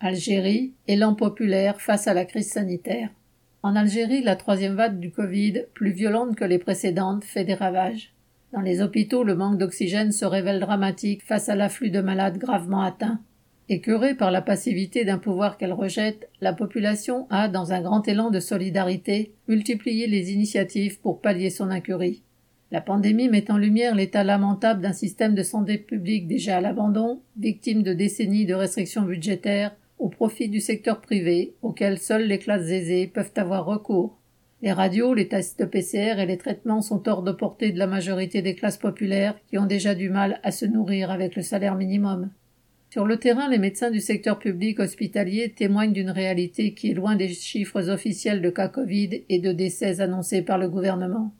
Algérie, élan populaire face à la crise sanitaire. En Algérie, la troisième vague du Covid, plus violente que les précédentes, fait des ravages. Dans les hôpitaux, le manque d'oxygène se révèle dramatique face à l'afflux de malades gravement atteints. Écœurée par la passivité d'un pouvoir qu'elle rejette, la population a, dans un grand élan de solidarité, multiplié les initiatives pour pallier son incurie. La pandémie met en lumière l'état lamentable d'un système de santé publique déjà à l'abandon, victime de décennies de restrictions budgétaires, au profit du secteur privé, auquel seules les classes aisées peuvent avoir recours. Les radios, les tests de PCR et les traitements sont hors de portée de la majorité des classes populaires qui ont déjà du mal à se nourrir avec le salaire minimum. Sur le terrain, les médecins du secteur public hospitalier témoignent d'une réalité qui est loin des chiffres officiels de cas Covid et de décès annoncés par le gouvernement.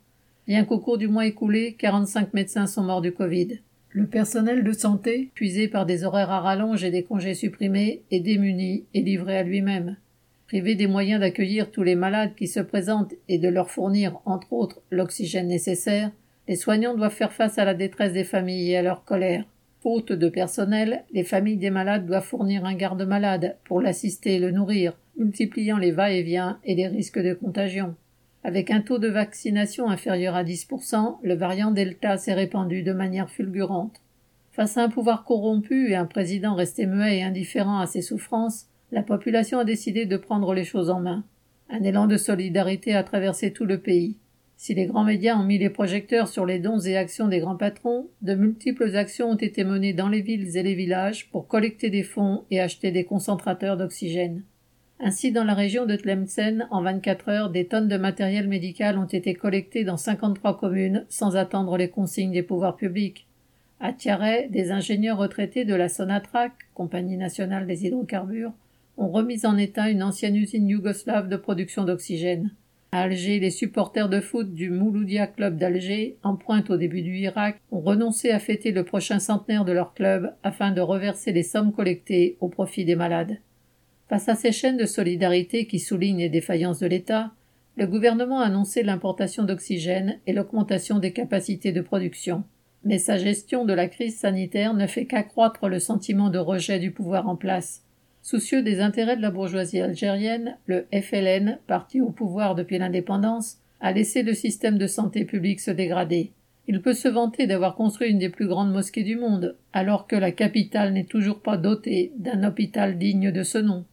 Bien qu'au cours du mois écoulé, 45 médecins sont morts du Covid. Le personnel de santé, puisé par des horaires à rallonge et des congés supprimés, est démuni et livré à lui-même. Privé des moyens d'accueillir tous les malades qui se présentent et de leur fournir, entre autres, l'oxygène nécessaire, les soignants doivent faire face à la détresse des familles et à leur colère. Faute de personnel, les familles des malades doivent fournir un garde-malade pour l'assister et le nourrir, multipliant les va-et-vient et les risques de contagion. Avec un taux de vaccination inférieur à 10%, le variant Delta s'est répandu de manière fulgurante. Face à un pouvoir corrompu et un président resté muet et indifférent à ses souffrances, la population a décidé de prendre les choses en main. Un élan de solidarité a traversé tout le pays. Si les grands médias ont mis les projecteurs sur les dons et actions des grands patrons, de multiples actions ont été menées dans les villes et les villages pour collecter des fonds et acheter des concentrateurs d'oxygène. Ainsi, dans la région de Tlemcen, en 24 heures, des tonnes de matériel médical ont été collectées dans 53 communes sans attendre les consignes des pouvoirs publics. À Tiaret, des ingénieurs retraités de la Sonatrach, Compagnie nationale des hydrocarbures, ont remis en état une ancienne usine yougoslave de production d'oxygène. À Alger, les supporters de foot du Mouloudia Club d'Alger, en pointe au début du Irak, ont renoncé à fêter le prochain centenaire de leur club afin de reverser les sommes collectées au profit des malades. Face à ces chaînes de solidarité qui soulignent les défaillances de l'État, le gouvernement a annoncé l'importation d'oxygène et l'augmentation des capacités de production. Mais sa gestion de la crise sanitaire ne fait qu'accroître le sentiment de rejet du pouvoir en place. Soucieux des intérêts de la bourgeoisie algérienne, le FLN, parti au pouvoir depuis l'indépendance, a laissé le système de santé publique se dégrader. Il peut se vanter d'avoir construit une des plus grandes mosquées du monde, alors que la capitale n'est toujours pas dotée d'un hôpital digne de ce nom.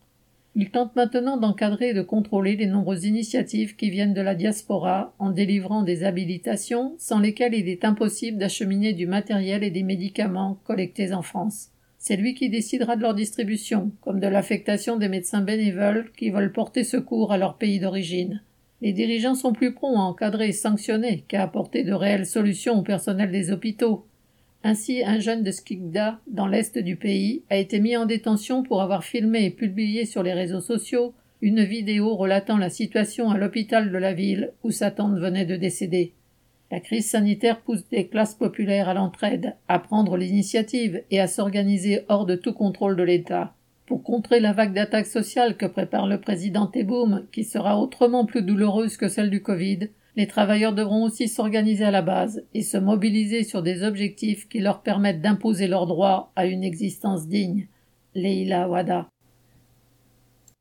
Il tente maintenant d'encadrer et de contrôler les nombreuses initiatives qui viennent de la diaspora en délivrant des habilitations sans lesquelles il est impossible d'acheminer du matériel et des médicaments collectés en France. C'est lui qui décidera de leur distribution, comme de l'affectation des médecins bénévoles qui veulent porter secours à leur pays d'origine. Les dirigeants sont plus prompts à encadrer et sanctionner qu'à apporter de réelles solutions au personnel des hôpitaux. Ainsi, un jeune de Skikda, dans l'est du pays, a été mis en détention pour avoir filmé et publié sur les réseaux sociaux une vidéo relatant la situation à l'hôpital de la ville où sa tante venait de décéder. La crise sanitaire pousse des classes populaires à l'entraide, à prendre l'initiative et à s'organiser hors de tout contrôle de l'État. Pour contrer la vague d'attaques sociales que prépare le président Tebboune, qui sera autrement plus douloureuse que celle du Covid, les travailleurs devront aussi s'organiser à la base et se mobiliser sur des objectifs qui leur permettent d'imposer leurs droits à une existence digne. Leila Wada.